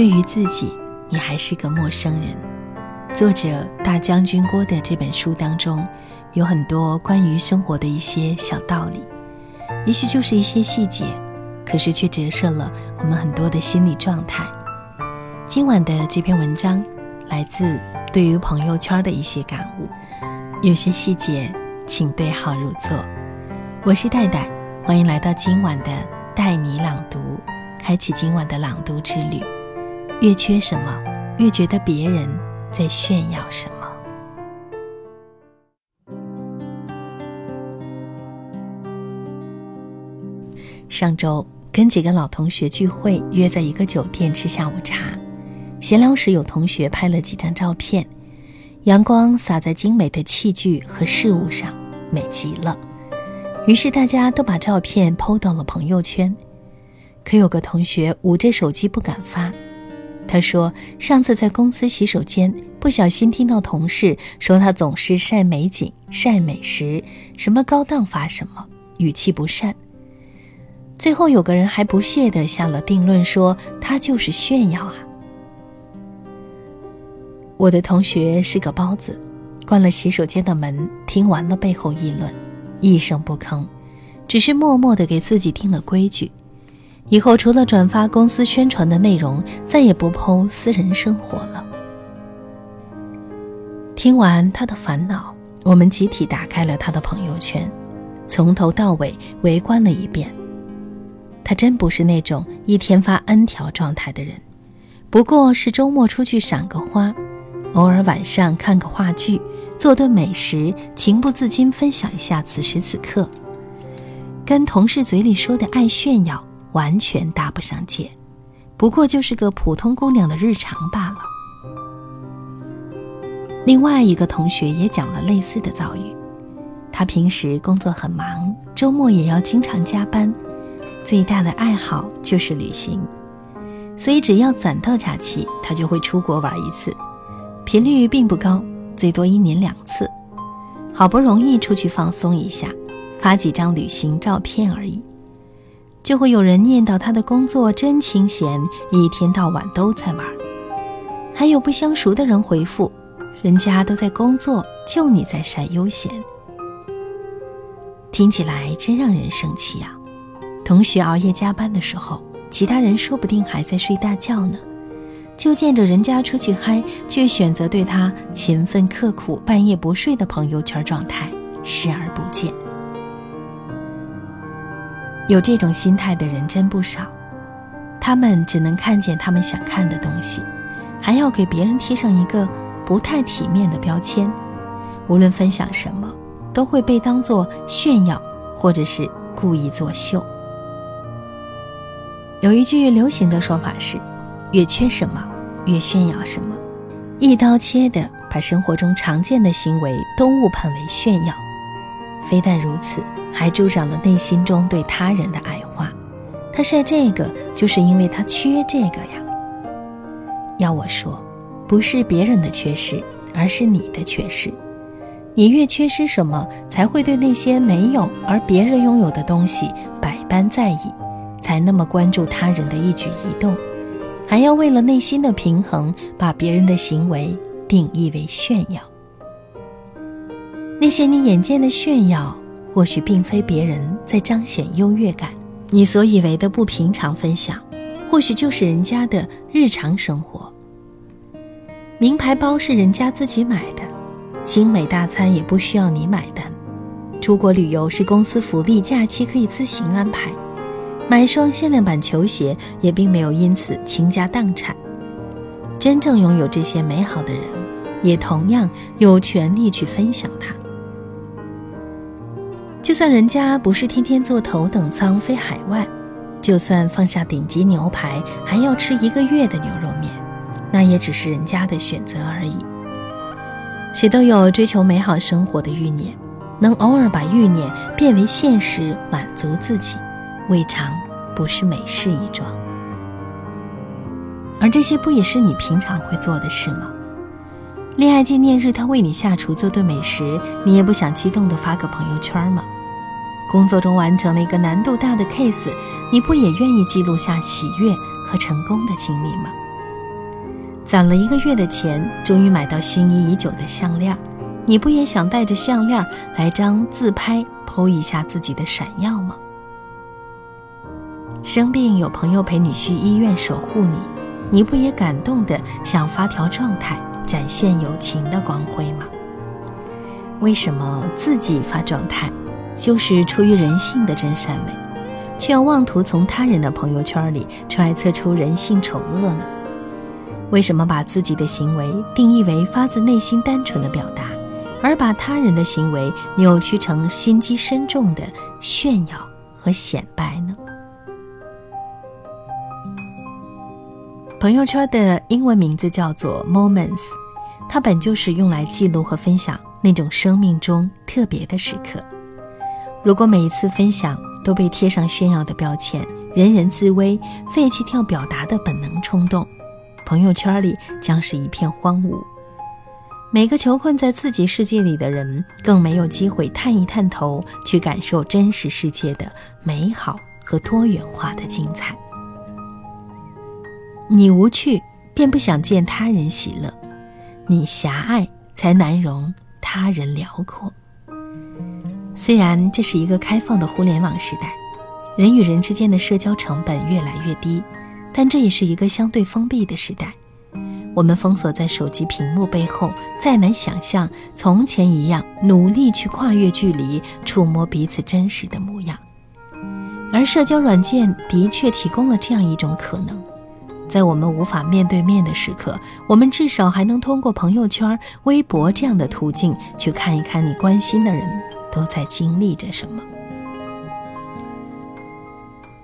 对于自己，你还是个陌生人。作者大将军郭的这本书当中，有很多关于生活的一些小道理，也许就是一些细节，可是却折射了我们很多的心理状态。今晚的这篇文章来自对于朋友圈的一些感悟，有些细节，请对号入座。我是戴戴，欢迎来到今晚的带你朗读，开启今晚的朗读之旅。越缺什么，越觉得别人在炫耀什么。上周跟几个老同学聚会，约在一个酒店吃下午茶。闲聊时，有同学拍了几张照片，阳光洒在精美的器具和事物上，美极了。于是大家都把照片抛到了朋友圈。可有个同学捂着手机不敢发，他说上次在公司洗手间不小心听到同事说他总是晒美景、晒美食，什么高档发什么，语气不善。最后有个人还不屑地下了定论，说他就是炫耀啊。我的同学是个包子，关了洗手间的门，听完了背后议论，一声不吭，只是默默地给自己定了规矩：以后除了转发公司宣传的内容，再也不剖私人生活了。听完他的烦恼，我们集体打开了他的朋友圈，从头到尾围观了一遍。他真不是那种一天发 N 条状态的人，不过是周末出去赏个花。偶尔晚上看个话剧，做顿美食，情不自禁分享一下此时此刻，跟同事嘴里说的爱炫耀完全搭不上界，不过就是个普通姑娘的日常罢了。另外一个同学也讲了类似的遭遇，他平时工作很忙，周末也要经常加班，最大的爱好就是旅行，所以只要攒到假期，他就会出国玩一次。频率并不高，最多一年两次。好不容易出去放松一下，发几张旅行照片而已，就会有人念叨他的工作真清闲，一天到晚都在玩。还有不相熟的人回复：“人家都在工作，就你在晒悠闲。”听起来真让人生气啊！同学熬夜加班的时候，其他人说不定还在睡大觉呢。就见着人家出去嗨，却选择对他勤奋刻苦、半夜不睡的朋友圈状态视而不见。有这种心态的人真不少，他们只能看见他们想看的东西，还要给别人贴上一个不太体面的标签。无论分享什么，都会被当作炫耀，或者是故意作秀。有一句流行的说法是：越缺什么。越炫耀什么，一刀切的把生活中常见的行为都误判为炫耀，非但如此，还助长了内心中对他人的矮化。他晒这个，就是因为他缺这个呀。要我说，不是别人的缺失，而是你的缺失。你越缺失什么，才会对那些没有而别人拥有的东西百般在意，才那么关注他人的一举一动。还要为了内心的平衡，把别人的行为定义为炫耀。那些你眼见的炫耀，或许并非别人在彰显优越感；你所以为的不平常分享，或许就是人家的日常生活。名牌包是人家自己买的，精美大餐也不需要你买单，出国旅游是公司福利，假期可以自行安排。买双限量版球鞋也并没有因此倾家荡产。真正拥有这些美好的人，也同样有权利去分享它。就算人家不是天天坐头等舱飞海外，就算放下顶级牛排还要吃一个月的牛肉面，那也只是人家的选择而已。谁都有追求美好生活的欲念，能偶尔把欲念变为现实，满足自己。未尝不是美事一桩，而这些不也是你平常会做的事吗？恋爱纪念日，他为你下厨做顿美食，你也不想激动的发个朋友圈吗？工作中完成了一个难度大的 case，你不也愿意记录下喜悦和成功的经历吗？攒了一个月的钱，终于买到心仪已久的项链，你不也想带着项链来张自拍，剖一下自己的闪耀吗？生病有朋友陪你去医院守护你，你不也感动的想发条状态，展现友情的光辉吗？为什么自己发状态，就是出于人性的真善美，却要妄图从他人的朋友圈里揣测出人性丑恶呢？为什么把自己的行为定义为发自内心单纯的表达，而把他人的行为扭曲成心机深重的炫耀和显摆呢？朋友圈的英文名字叫做 Moments，它本就是用来记录和分享那种生命中特别的时刻。如果每一次分享都被贴上炫耀的标签，人人自危，废弃掉表达的本能冲动，朋友圈里将是一片荒芜。每个囚困在自己世界里的人，更没有机会探一探头，去感受真实世界的美好和多元化的精彩。你无趣，便不想见他人喜乐；你狭隘，才难容他人辽阔。虽然这是一个开放的互联网时代，人与人之间的社交成本越来越低，但这也是一个相对封闭的时代。我们封锁在手机屏幕背后，再难想象从前一样努力去跨越距离，触摸彼此真实的模样。而社交软件的确提供了这样一种可能。在我们无法面对面的时刻，我们至少还能通过朋友圈、微博这样的途径去看一看你关心的人都在经历着什么。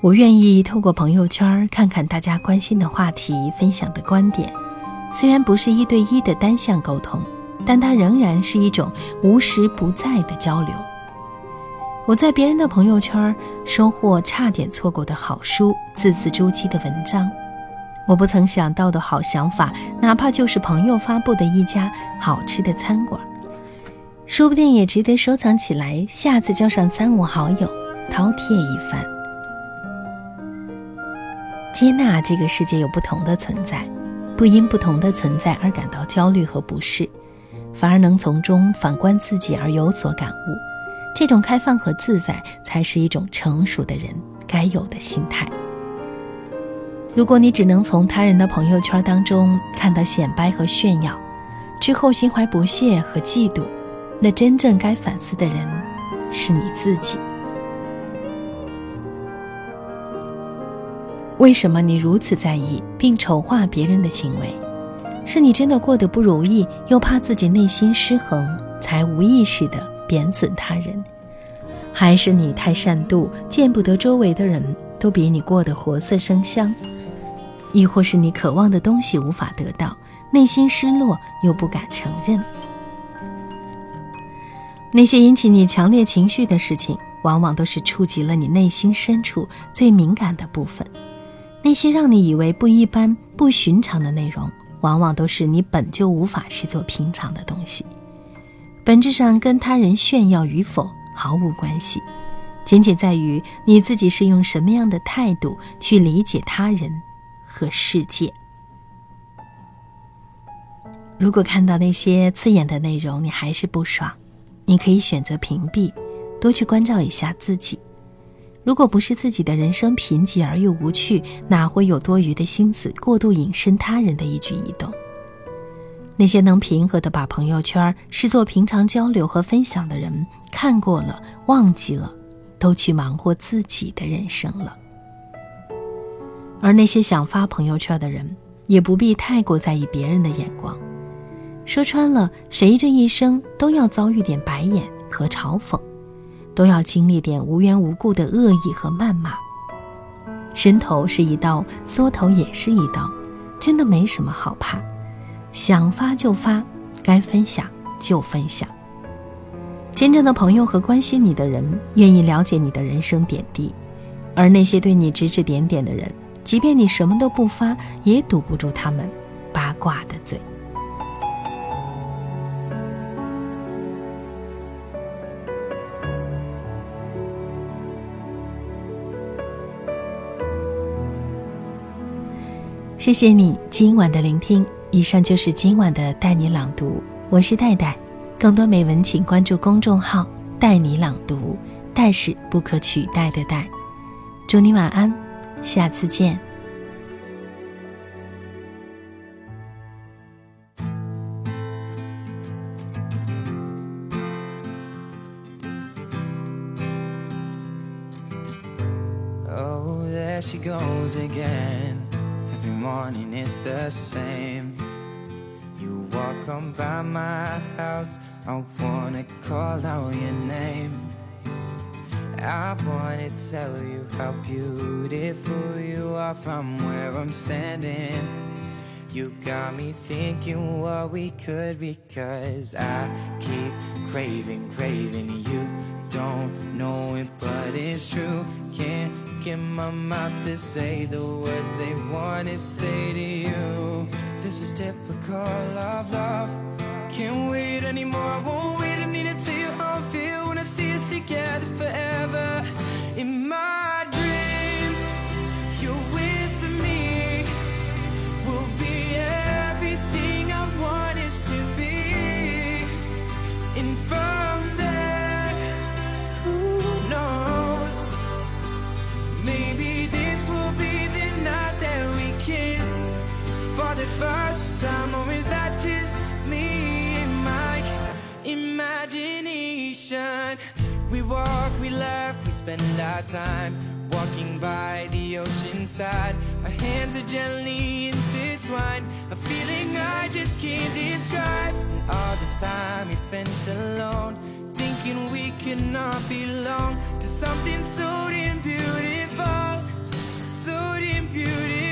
我愿意透过朋友圈看看大家关心的话题、分享的观点，虽然不是一对一的单向沟通，但它仍然是一种无时不在的交流。我在别人的朋友圈收获差点错过的好书、字字珠玑的文章。我不曾想到的好想法，哪怕就是朋友发布的一家好吃的餐馆，说不定也值得收藏起来。下次叫上三五好友，饕餮一番。接纳这个世界有不同的存在，不因不同的存在而感到焦虑和不适，反而能从中反观自己而有所感悟。这种开放和自在，才是一种成熟的人该有的心态。如果你只能从他人的朋友圈当中看到显摆和炫耀，之后心怀不屑和嫉妒，那真正该反思的人是你自己。为什么你如此在意并丑化别人的行为？是你真的过得不如意，又怕自己内心失衡，才无意识的贬损他人？还是你太善妒，见不得周围的人都比你过得活色生香？亦或是你渴望的东西无法得到，内心失落又不敢承认。那些引起你强烈情绪的事情，往往都是触及了你内心深处最敏感的部分。那些让你以为不一般、不寻常的内容，往往都是你本就无法视作平常的东西。本质上跟他人炫耀与否毫无关系，仅仅在于你自己是用什么样的态度去理解他人。和世界。如果看到那些刺眼的内容，你还是不爽，你可以选择屏蔽，多去关照一下自己。如果不是自己的人生贫瘠而又无趣，哪会有多余的心思过度引申他人的一举一动？那些能平和的把朋友圈视作平常交流和分享的人，看过了，忘记了，都去忙活自己的人生了。而那些想发朋友圈的人，也不必太过在意别人的眼光。说穿了，谁这一生都要遭遇点白眼和嘲讽，都要经历点无缘无故的恶意和谩骂。伸头是一刀，缩头也是一刀，真的没什么好怕。想发就发，该分享就分享。真正的朋友和关心你的人，愿意了解你的人生点滴，而那些对你指指点点的人。即便你什么都不发，也堵不住他们八卦的嘴。谢谢你今晚的聆听，以上就是今晚的带你朗读，我是戴戴。更多美文，请关注公众号“带你朗读”，戴是不可取代的戴。祝你晚安，下次见。she goes again. Every morning it's the same. You walk on by my house, I wanna call out your name. I wanna tell you how beautiful you are from where I'm standing. You got me thinking what we could be, cause I keep craving, craving you. Don't know it, but it's true. Can't get my mouth to say the words they want to say to you. This is typical of love. Can't wait anymore, I won't wait. I need to tell you how I feel when I see us together forever. In my hands are gently intertwined, a feeling I just can't describe. And all this time we spent alone, thinking we could not belong to something so damn beautiful, so damn beautiful.